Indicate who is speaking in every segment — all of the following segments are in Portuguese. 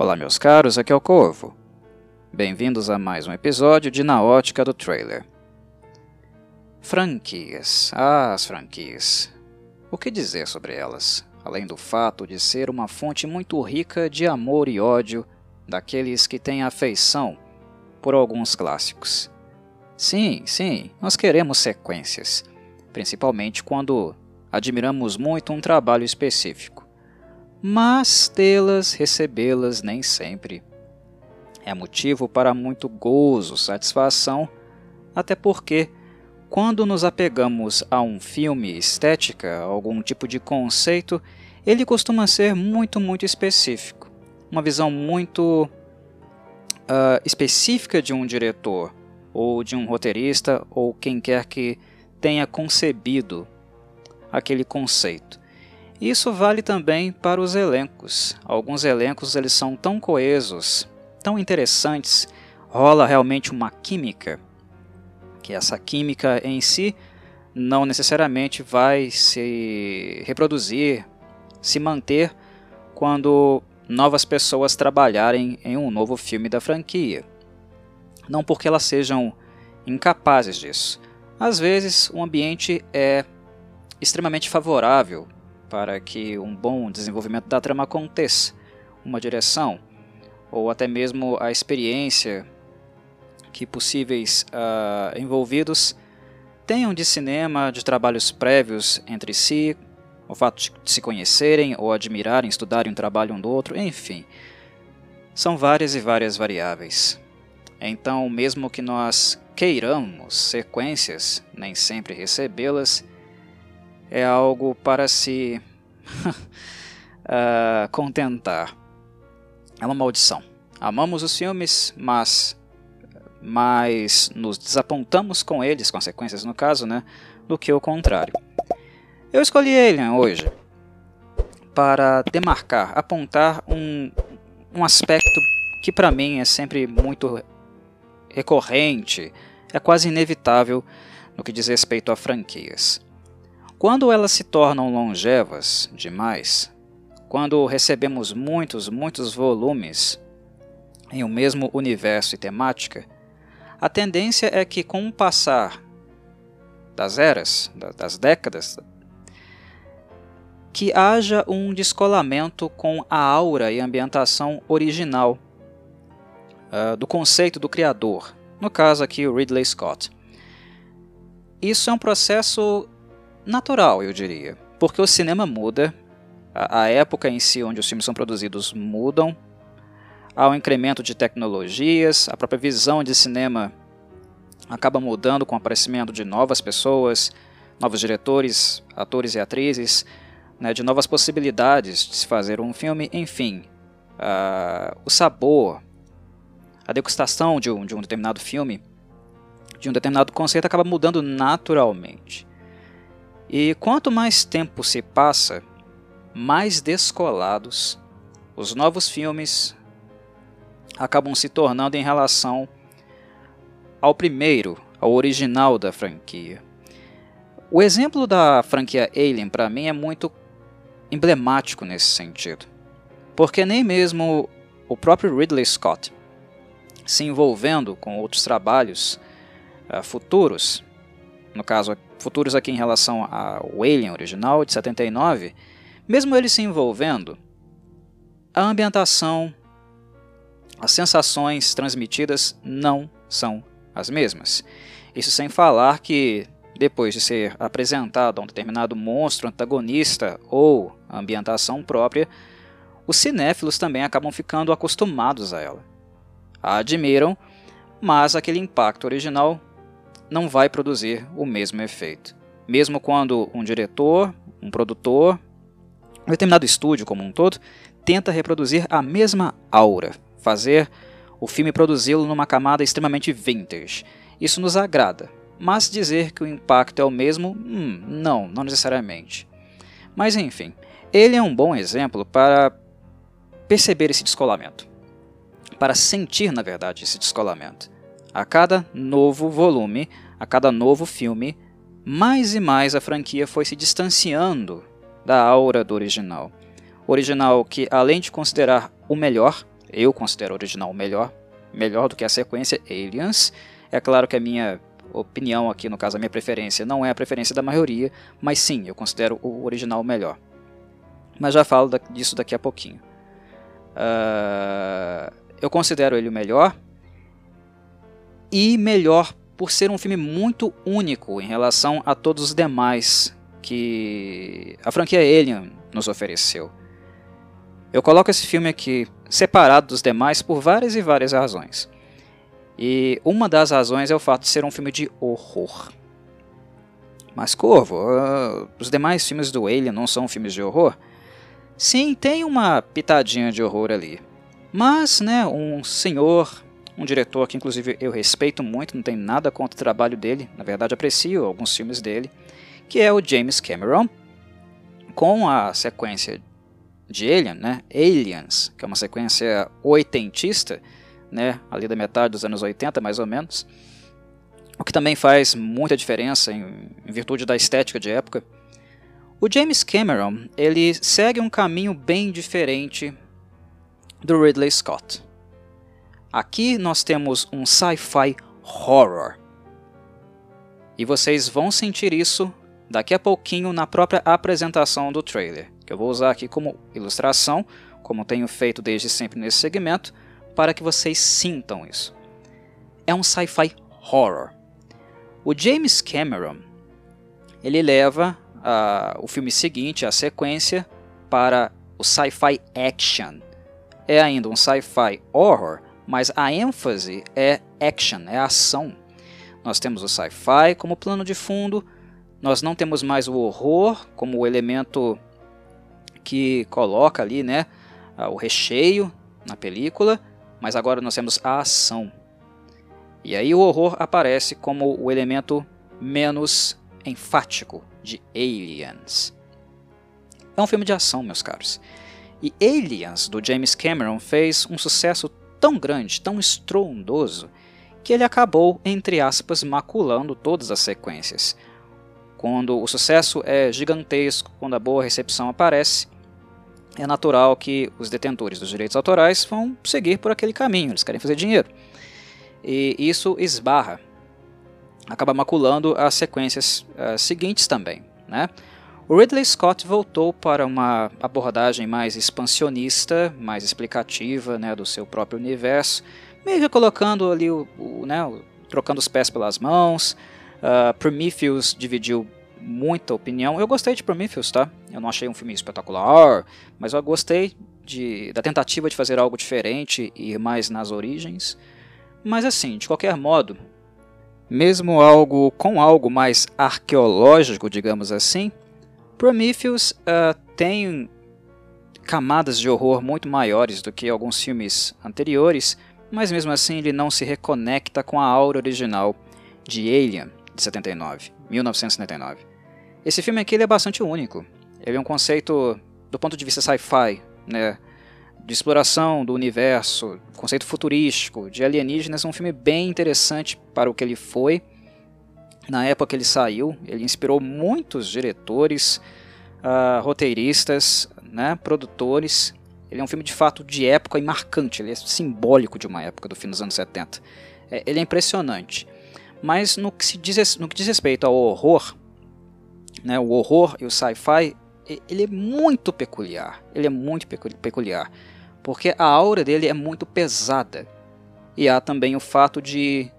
Speaker 1: Olá, meus caros, aqui é o Corvo. Bem-vindos a mais um episódio de Na Ótica do Trailer. Franquias. Ah, as franquias. O que dizer sobre elas, além do fato de ser uma fonte muito rica de amor e ódio daqueles que têm afeição por alguns clássicos? Sim, sim, nós queremos sequências, principalmente quando admiramos muito um trabalho específico mas tê-las, recebê-las nem sempre. É motivo para muito gozo, satisfação, até porque, quando nos apegamos a um filme, estética, algum tipo de conceito, ele costuma ser muito, muito específico. Uma visão muito uh, específica de um diretor, ou de um roteirista, ou quem quer que tenha concebido aquele conceito. Isso vale também para os elencos. Alguns elencos eles são tão coesos, tão interessantes, rola realmente uma química, que essa química em si não necessariamente vai se reproduzir, se manter quando novas pessoas trabalharem em um novo filme da franquia. Não porque elas sejam incapazes disso. Às vezes, o ambiente é extremamente favorável para que um bom desenvolvimento da trama aconteça, uma direção, ou até mesmo a experiência que possíveis uh, envolvidos tenham de cinema, de trabalhos prévios entre si, o fato de se conhecerem ou admirarem, estudarem um trabalho um do outro, enfim. São várias e várias variáveis. Então, mesmo que nós queiramos sequências, nem sempre recebê-las, é algo para se uh, contentar. É uma maldição. Amamos os filmes, mas mas nos desapontamos com eles, consequências no caso, né, do que o contrário. Eu escolhi Alien hoje para demarcar, apontar um, um aspecto que para mim é sempre muito recorrente, é quase inevitável no que diz respeito a franquias. Quando elas se tornam longevas demais, quando recebemos muitos, muitos volumes em um mesmo universo e temática, a tendência é que, com o passar das eras, das décadas, que haja um descolamento com a aura e ambientação original uh, do conceito do criador, no caso aqui o Ridley Scott. Isso é um processo natural, eu diria. Porque o cinema muda, a, a época em si onde os filmes são produzidos mudam, há um incremento de tecnologias, a própria visão de cinema acaba mudando com o aparecimento de novas pessoas, novos diretores, atores e atrizes, né, de novas possibilidades de se fazer um filme, enfim. Uh, o sabor, a degustação de um, de um determinado filme, de um determinado conceito acaba mudando naturalmente. E quanto mais tempo se passa, mais descolados os novos filmes acabam se tornando em relação ao primeiro, ao original da franquia. O exemplo da franquia Alien para mim é muito emblemático nesse sentido, porque nem mesmo o próprio Ridley Scott, se envolvendo com outros trabalhos uh, futuros, no caso futuros aqui em relação ao Alien original de 79, mesmo ele se envolvendo, a ambientação, as sensações transmitidas não são as mesmas. Isso sem falar que, depois de ser apresentado a um determinado monstro antagonista ou ambientação própria, os cinéfilos também acabam ficando acostumados a ela. A admiram, mas aquele impacto original não vai produzir o mesmo efeito. Mesmo quando um diretor, um produtor, um determinado estúdio como um todo, tenta reproduzir a mesma aura, fazer o filme produzi-lo numa camada extremamente vintage. Isso nos agrada, mas dizer que o impacto é o mesmo, hum, não, não necessariamente. Mas enfim, ele é um bom exemplo para perceber esse descolamento, para sentir, na verdade, esse descolamento. A cada novo volume, a cada novo filme, mais e mais a franquia foi se distanciando da aura do original. O original que, além de considerar o melhor, Eu considero o original melhor, melhor do que a sequência Aliens. É claro que a minha opinião aqui, no caso a minha preferência, não é a preferência da maioria, mas sim, eu considero o original melhor. Mas já falo disso daqui a pouquinho. Uh, eu considero ele o melhor e melhor por ser um filme muito único em relação a todos os demais que a franquia Alien nos ofereceu. Eu coloco esse filme aqui separado dos demais por várias e várias razões. E uma das razões é o fato de ser um filme de horror. Mas, Corvo, uh, os demais filmes do Alien não são filmes de horror? Sim, tem uma pitadinha de horror ali. Mas, né, um senhor, um diretor que inclusive eu respeito muito, não tenho nada contra o trabalho dele, na verdade aprecio alguns filmes dele, que é o James Cameron, com a sequência de Alien, né, Aliens, que é uma sequência oitentista, né, ali da metade dos anos 80 mais ou menos, o que também faz muita diferença em, em virtude da estética de época. O James Cameron ele segue um caminho bem diferente do Ridley Scott. Aqui nós temos um sci-fi horror. E vocês vão sentir isso daqui a pouquinho na própria apresentação do trailer, que eu vou usar aqui como ilustração, como tenho feito desde sempre nesse segmento, para que vocês sintam isso. É um sci-fi horror. O James Cameron ele leva uh, o filme seguinte, a sequência, para o sci-fi action. É ainda um sci-fi horror, mas a ênfase é action, é ação. Nós temos o sci-fi como plano de fundo, nós não temos mais o horror como o elemento que coloca ali, né, o recheio na película, mas agora nós temos a ação. E aí o horror aparece como o elemento menos enfático de Aliens. É um filme de ação, meus caros. E Aliens, do James Cameron, fez um sucesso tão grande, tão estrondoso, que ele acabou, entre aspas, maculando todas as sequências. Quando o sucesso é gigantesco, quando a boa recepção aparece, é natural que os detentores dos direitos autorais vão seguir por aquele caminho, eles querem fazer dinheiro. E isso esbarra, acaba maculando as sequências uh, seguintes também. Né? O Ridley Scott voltou para uma abordagem mais expansionista, mais explicativa né, do seu próprio universo, meio que colocando ali o, o, né, trocando os pés pelas mãos. Uh, Prometheus dividiu muita opinião. Eu gostei de Prometheus, tá? Eu não achei um filme espetacular, mas eu gostei de, da tentativa de fazer algo diferente e ir mais nas origens. Mas assim, de qualquer modo, mesmo algo com algo mais arqueológico, digamos assim, Prometheus uh, tem camadas de horror muito maiores do que alguns filmes anteriores, mas mesmo assim ele não se reconecta com a aura original de Alien de 79, 1979. Esse filme aqui é bastante único. Ele é um conceito do ponto de vista sci-fi, né? de exploração do universo, conceito futurístico, de alienígenas, um filme bem interessante para o que ele foi. Na época que ele saiu, ele inspirou muitos diretores, uh, roteiristas, né, produtores. Ele é um filme de fato de época e marcante, ele é simbólico de uma época do fim dos anos 70. É, ele é impressionante. Mas no que, se diz, no que diz respeito ao horror, né, o horror e o sci-fi, ele é muito peculiar. Ele é muito peculiar. Porque a aura dele é muito pesada. E há também o fato de,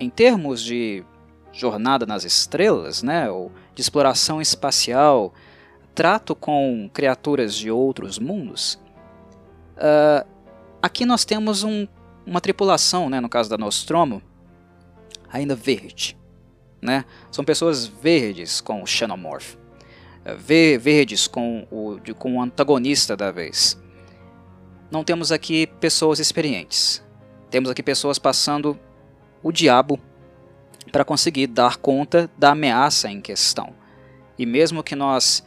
Speaker 1: em termos de jornada nas estrelas, né, ou de exploração espacial, trato com criaturas de outros mundos, uh, aqui nós temos um, uma tripulação, né, no caso da Nostromo, ainda verde. Né? São pessoas verdes com o Xenomorph, uh, verdes com o, com o antagonista da vez. Não temos aqui pessoas experientes. Temos aqui pessoas passando o diabo para conseguir dar conta da ameaça em questão. E mesmo que nós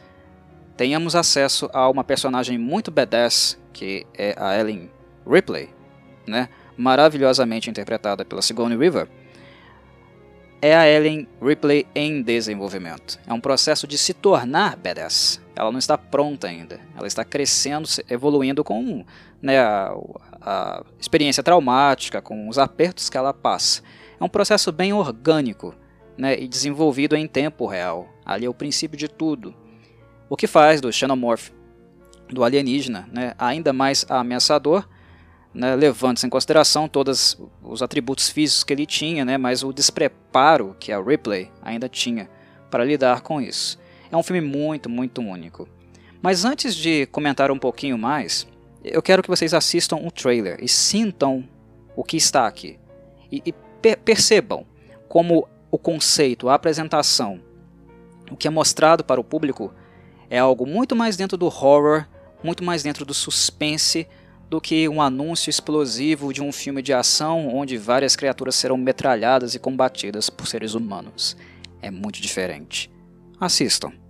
Speaker 1: tenhamos acesso a uma personagem muito badass, que é a Ellen Ripley, né, maravilhosamente interpretada pela Sigourney Weaver, é a Ellen Ripley em desenvolvimento. É um processo de se tornar badass. Ela não está pronta ainda. Ela está crescendo, evoluindo com né, a, a experiência traumática, com os apertos que ela passa. É um processo bem orgânico né, e desenvolvido em tempo real. Ali é o princípio de tudo. O que faz do Xenomorph, do alienígena, né, ainda mais ameaçador né, levando-se em consideração todos os atributos físicos que ele tinha, né, mas o despreparo que a Ripley ainda tinha para lidar com isso. É um filme muito, muito único. Mas antes de comentar um pouquinho mais, eu quero que vocês assistam o trailer e sintam o que está aqui. E, e percebam como o conceito, a apresentação, o que é mostrado para o público é algo muito mais dentro do horror, muito mais dentro do suspense, do que um anúncio explosivo de um filme de ação onde várias criaturas serão metralhadas e combatidas por seres humanos. É muito diferente. Assistam.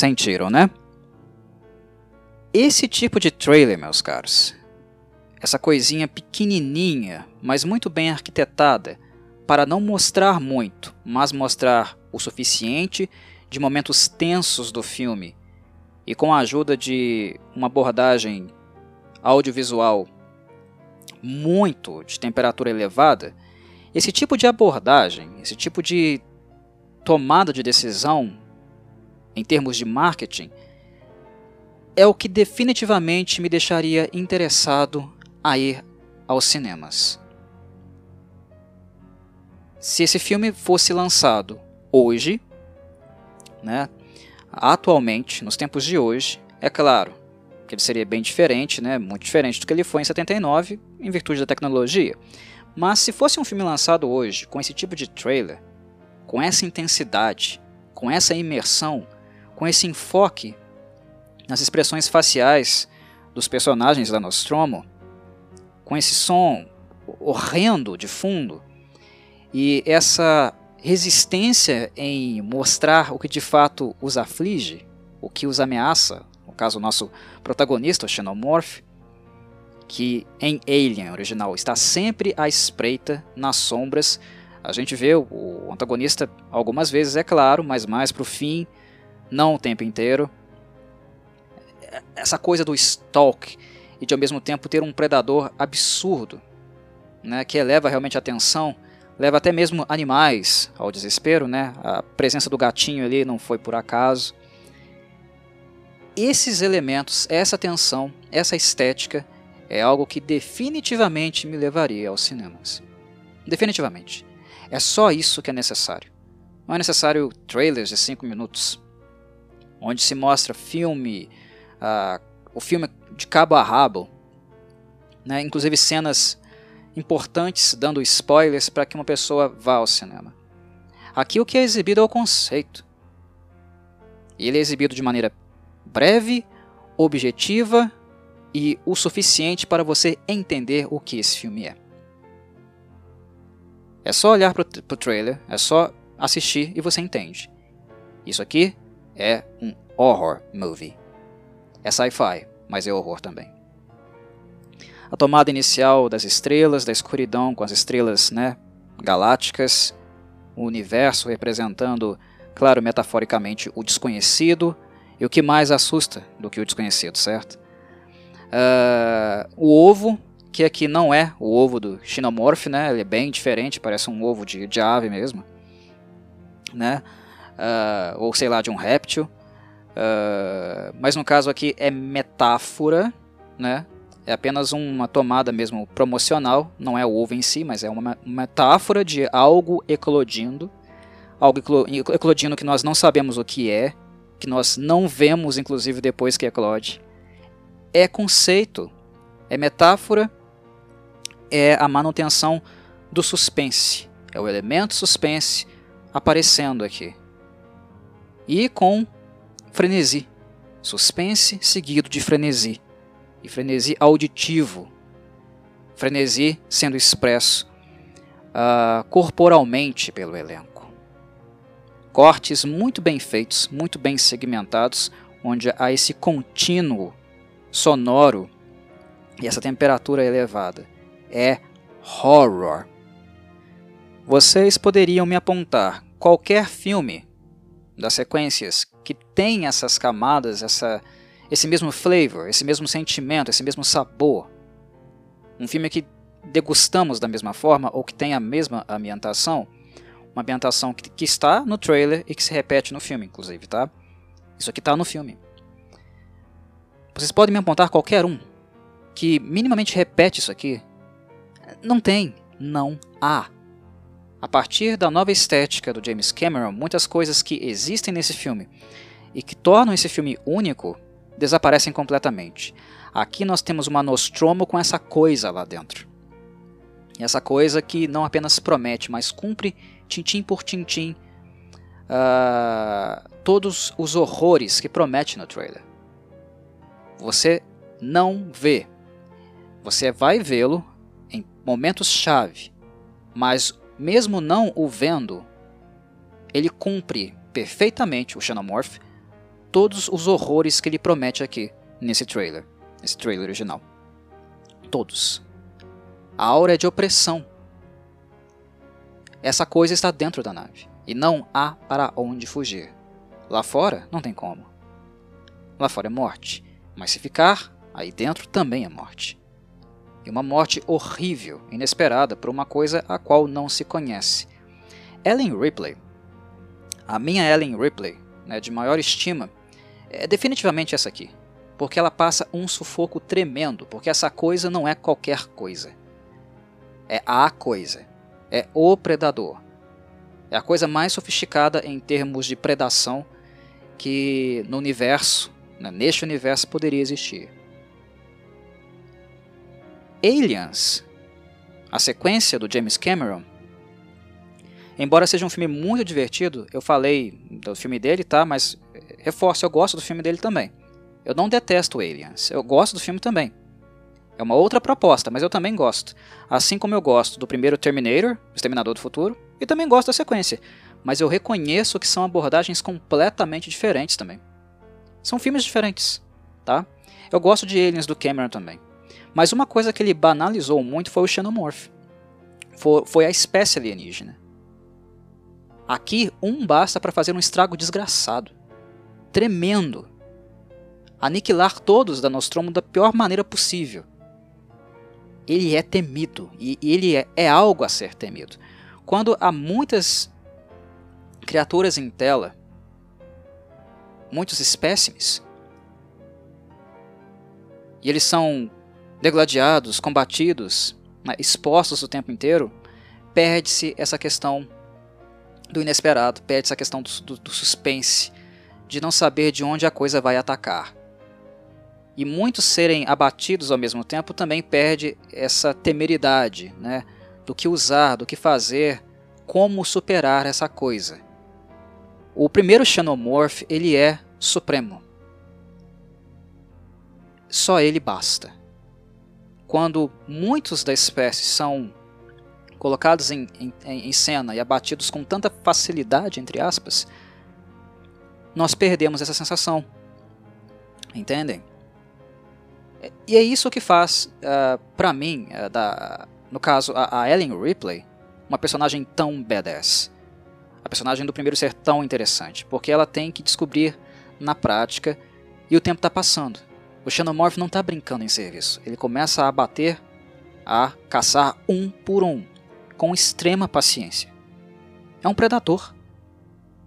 Speaker 1: Sentiram, né? Esse tipo de trailer, meus caros, essa coisinha pequenininha, mas muito bem arquitetada, para não mostrar muito, mas mostrar o suficiente de momentos tensos do filme e com a ajuda de uma abordagem audiovisual muito de temperatura elevada, esse tipo de abordagem, esse tipo de tomada de decisão em termos de marketing, é o que definitivamente me deixaria interessado a ir aos cinemas. Se esse filme fosse lançado hoje, né, atualmente, nos tempos de hoje, é claro que ele seria bem diferente, né, muito diferente do que ele foi em 79, em virtude da tecnologia. Mas se fosse um filme lançado hoje, com esse tipo de trailer, com essa intensidade, com essa imersão, com esse enfoque nas expressões faciais dos personagens da Nostromo, com esse som horrendo de fundo e essa resistência em mostrar o que de fato os aflige, o que os ameaça, no caso o nosso protagonista, o Xenomorph, que em Alien original está sempre à espreita nas sombras. A gente vê o antagonista algumas vezes, é claro, mas mais para o fim não o tempo inteiro. Essa coisa do stalk e de ao mesmo tempo ter um predador absurdo, né, que eleva realmente a atenção, leva até mesmo animais ao desespero, né? A presença do gatinho ali não foi por acaso. Esses elementos, essa tensão, essa estética é algo que definitivamente me levaria aos cinemas. Definitivamente. É só isso que é necessário. Não é necessário trailers de 5 minutos, onde se mostra filme, uh, o filme de cabo a rabo, né? inclusive cenas importantes dando spoilers para que uma pessoa vá ao cinema. Aqui o que é exibido é o conceito. Ele é exibido de maneira breve, objetiva e o suficiente para você entender o que esse filme é. É só olhar para o trailer, é só assistir e você entende. Isso aqui é um horror movie. É sci-fi, mas é horror também. A tomada inicial das estrelas, da escuridão com as estrelas né, galácticas, o universo representando, claro, metaforicamente, o desconhecido, e o que mais assusta do que o desconhecido, certo? Uh, o ovo, que aqui não é o ovo do Xenomorph, né? Ele é bem diferente, parece um ovo de, de ave mesmo, né? Uh, ou sei lá, de um réptil. Uh, mas no caso aqui é metáfora, né? É apenas uma tomada mesmo promocional, não é o ovo em si, mas é uma metáfora de algo eclodindo, algo eclodindo que nós não sabemos o que é, que nós não vemos inclusive depois que eclode. É conceito, é metáfora, é a manutenção do suspense, é o elemento suspense aparecendo aqui. E com frenesi, suspense seguido de frenesi e frenesi auditivo, frenesi sendo expresso uh, corporalmente pelo elenco. Cortes muito bem feitos, muito bem segmentados, onde há esse contínuo sonoro e essa temperatura elevada. É horror. Vocês poderiam me apontar qualquer filme das sequências que tem essas camadas, essa, esse mesmo flavor, esse mesmo sentimento, esse mesmo sabor. Um filme que degustamos da mesma forma ou que tem a mesma ambientação, uma ambientação que, que está no trailer e que se repete no filme, inclusive, tá? Isso aqui está no filme. Vocês podem me apontar qualquer um que minimamente repete isso aqui? Não tem, não há. A partir da nova estética do James Cameron, muitas coisas que existem nesse filme e que tornam esse filme único desaparecem completamente. Aqui nós temos uma Nostromo com essa coisa lá dentro. E essa coisa que não apenas promete, mas cumpre tintim por tintim uh, todos os horrores que promete no trailer. Você não vê. Você vai vê-lo em momentos-chave, mas mesmo não o vendo, ele cumpre perfeitamente o Xenomorph todos os horrores que ele promete aqui nesse trailer, nesse trailer original. Todos. A aura é de opressão. Essa coisa está dentro da nave e não há para onde fugir. Lá fora não tem como. Lá fora é morte, mas se ficar, aí dentro também é morte. E uma morte horrível, inesperada por uma coisa a qual não se conhece. Ellen Ripley, a minha Ellen Ripley, né, de maior estima, é definitivamente essa aqui. Porque ela passa um sufoco tremendo, porque essa coisa não é qualquer coisa. É a coisa. É o predador. É a coisa mais sofisticada em termos de predação que no universo, né, neste universo, poderia existir. Aliens, a sequência do James Cameron, embora seja um filme muito divertido, eu falei do filme dele, tá? Mas reforço, eu gosto do filme dele também. Eu não detesto Aliens, eu gosto do filme também. É uma outra proposta, mas eu também gosto. Assim como eu gosto do primeiro Terminator, Exterminador do Futuro, e também gosto da sequência. Mas eu reconheço que são abordagens completamente diferentes também. São filmes diferentes, tá? Eu gosto de Aliens do Cameron também. Mas uma coisa que ele banalizou muito foi o Xenomorph. Foi, a espécie alienígena. Aqui, um basta para fazer um estrago desgraçado tremendo. Aniquilar todos da Nostromo da pior maneira possível. Ele é temido e ele é, é algo a ser temido. Quando há muitas criaturas em tela, muitos espécimes, e eles são degladiados, combatidos, né, expostos o tempo inteiro, perde-se essa questão do inesperado, perde essa questão do, do, do suspense, de não saber de onde a coisa vai atacar. E muitos serem abatidos ao mesmo tempo também perde essa temeridade, né? Do que usar, do que fazer, como superar essa coisa. O primeiro Xenomorph, ele é supremo. Só ele basta. Quando muitos da espécie são colocados em, em, em cena e abatidos com tanta facilidade, entre aspas, nós perdemos essa sensação. Entendem? E é isso que faz, uh, ah, para mim, uh, da, no caso, a, a, Ellen Ripley, uma personagem tão badass. A personagem do primeiro ser tão interessante, porque ela tem que descobrir na prática e o tempo está passando. O Xenomorph não está brincando em serviço. Ele começa a bater, a caçar um por um, com extrema paciência. É um predador.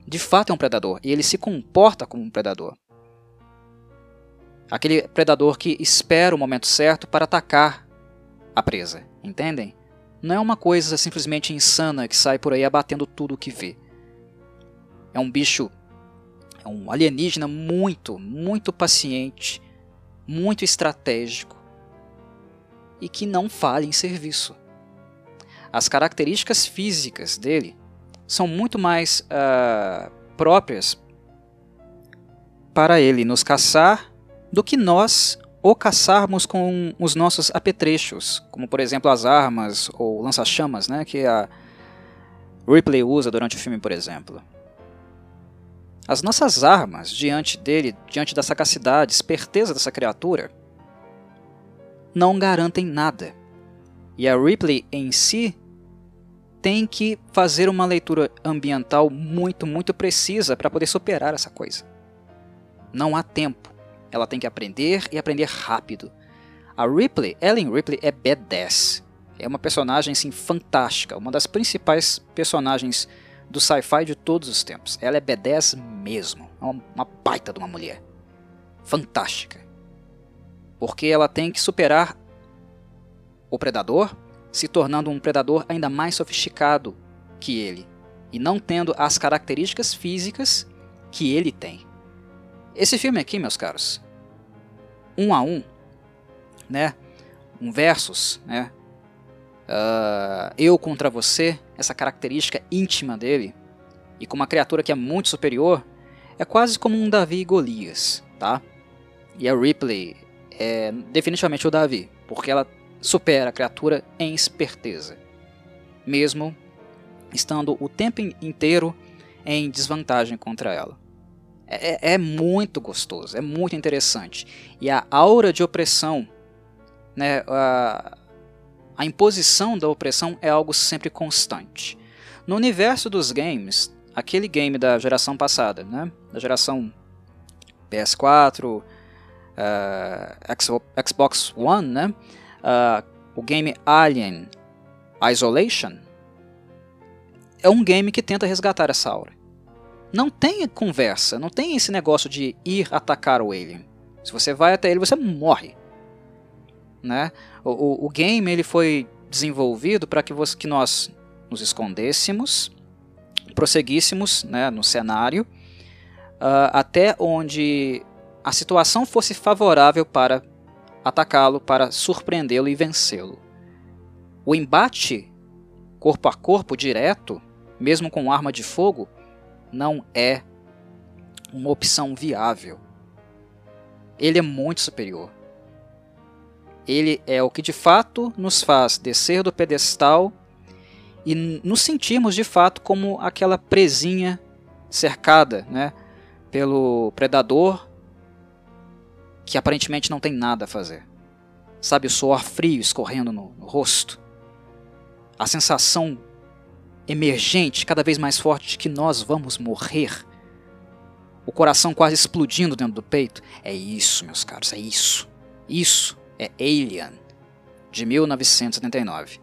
Speaker 1: De fato é um predador, e ele se comporta como um predador. Aquele predador que espera o momento certo para atacar a presa, entendem? Não é uma coisa simplesmente insana que sai por aí abatendo tudo o que vê. É um bicho, é um alienígena muito, muito paciente, muito estratégico e que não falha em serviço. As características físicas dele são muito mais uh, próprias para ele nos caçar do que nós o caçarmos com os nossos apetrechos, como por exemplo as armas ou lança-chamas, né, que a Ripley usa durante o filme, por exemplo. As nossas armas diante dele, diante da sagacidade, esperteza dessa criatura, não garantem nada. E a Ripley em si tem que fazer uma leitura ambiental muito, muito precisa para poder superar essa coisa. Não há tempo. Ela tem que aprender e aprender rápido. A Ripley, Ellen Ripley, é badass. É uma personagem assim, fantástica, uma das principais personagens do sci-fi de todos os tempos. Ela é badass mesmo. É uma baita de uma mulher. Fantástica. Porque ela tem que superar o predador, se tornando um predador ainda mais sofisticado que ele, e não tendo as características físicas que ele tem. Esse filme aqui, meus caros, um a um, né? Um versus, né? Uh, eu contra você, essa característica íntima dele, e com uma criatura que é muito superior, é quase como um Davi e Golias, tá? E a Ripley é definitivamente o Davi, porque ela supera a criatura em esperteza, mesmo estando o tempo inteiro em desvantagem contra ela. É, é, é, muito gostoso, é muito interessante. E a aura de opressão, né, a, a imposição da opressão é algo sempre constante. No universo dos games, aquele game da geração passada, né, da geração PS4, uh, Xbox One, né, uh, o game Alien Isolation, é um game que tenta resgatar essa aura não tem conversa, não tem esse negócio de ir atacar o alien. Se você vai até ele, você morre. Né? O, o, o game ele foi desenvolvido para que, que nós nos escondêssemos, prosseguíssemos né, no cenário, uh, até onde a situação fosse favorável para atacá-lo, para surpreendê-lo e vencê-lo. O embate corpo a corpo direto, mesmo com arma de fogo, não é uma opção viável. Ele é muito superior. Ele é o que de fato nos faz descer do pedestal e nos sentirmos de fato como aquela presinha cercada né, pelo predador que aparentemente não tem nada a fazer. Sabe o suor frio escorrendo no, no rosto? A sensação emergente, cada vez mais forte, de que nós vamos morrer. O coração quase explodindo dentro do peito. É isso, meus caros, é isso. Isso é Alien, de 1979.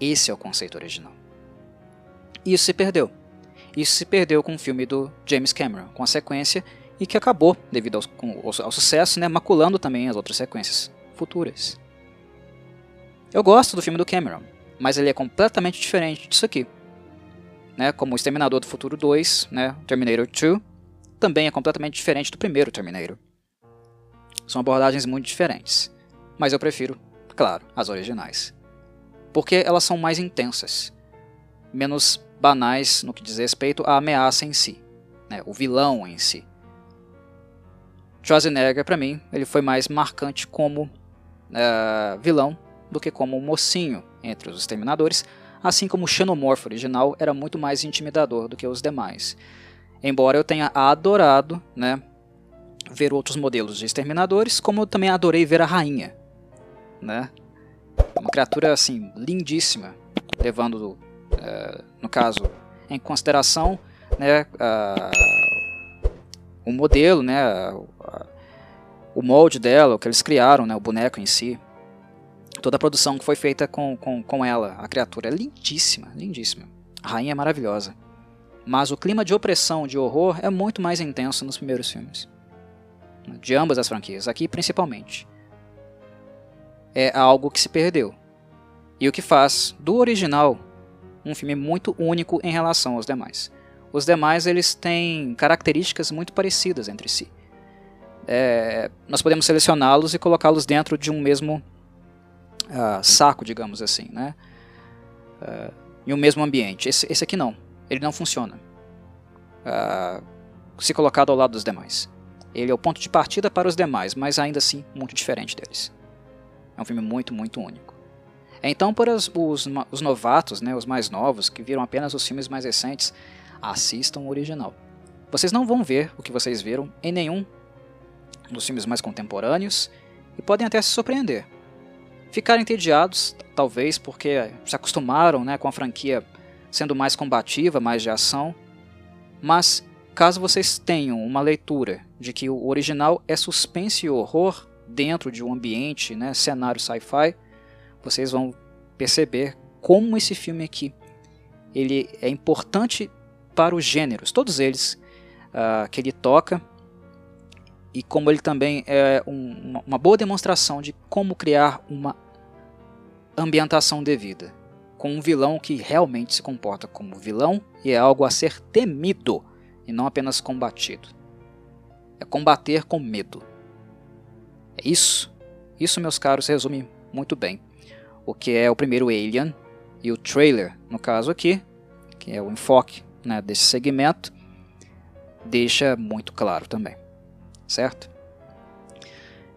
Speaker 1: Esse é o conceito original. Isso se perdeu. Isso se perdeu com o filme do James Cameron, com a sequência, e que acabou, devido ao, ao, ao sucesso, né, maculando também as outras sequências futuras. Eu gosto do filme do Cameron, mas ele é completamente diferente disso aqui. né, como o Exterminador do Futuro 2, né, Terminator 2, também é completamente diferente do primeiro Terminator. São abordagens muito diferentes, mas eu prefiro, claro, as originais. Porque elas são mais intensas, menos banais no que diz respeito à ameaça em si, né, o vilão em si. Schwarzenegger, para mim, ele foi mais marcante como uh, vilão do que como mocinho entre os Exterminadores, assim como o Xenomorfo original era muito mais intimidador do que os demais. Embora eu tenha adorado né, ver outros modelos de Exterminadores, como eu também adorei ver a Rainha. Né? Uma criatura assim lindíssima, levando, uh, no caso, em consideração né, uh, o modelo, né, uh, o molde dela, o que eles criaram, né, o boneco em si toda a produção que foi feita com, com, com ela, a criatura. É lindíssima, lindíssima. A rainha é maravilhosa. Mas o clima de opressão, de horror, é muito mais intenso nos primeiros filmes. De ambas as franquias, aqui principalmente. É algo que se perdeu. E o que faz do original um filme muito único em relação aos demais. Os demais eles têm características muito parecidas entre si. É, nós podemos selecioná-los e colocá-los dentro de um mesmo uh, saco, digamos assim, né? Uh, em um mesmo ambiente. Esse, esse aqui não. Ele não funciona. Uh, se colocado ao lado dos demais. Ele é o ponto de partida para os demais, mas ainda assim muito diferente deles. É um filme muito, muito único. Então, para os, os, os novatos, né, os mais novos, que viram apenas os filmes mais recentes, assistam o original. Vocês não vão ver o que vocês viram em nenhum dos filmes mais contemporâneos e podem até se surpreender ficarem entediados, talvez porque se acostumaram né, com a franquia sendo mais combativa, mais de ação. Mas caso vocês tenham uma leitura de que o original é suspense e horror dentro de um ambiente, né, cenário sci-fi, vocês vão perceber como esse filme aqui ele é importante para os gêneros, todos eles uh, que ele toca, e como ele também é um, uma boa demonstração de como criar uma ambientação devida, com um vilão que realmente se comporta como vilão e é algo a ser temido e não apenas combatido. É combater com medo. Isso. Isso, meus caros, resume muito bem o que é o primeiro Alien e o trailer, no caso aqui, que é o enfoque né, desse segmento, deixa muito claro também. Certo?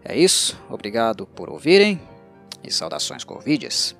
Speaker 1: É isso. Obrigado por ouvirem e saudações corvides.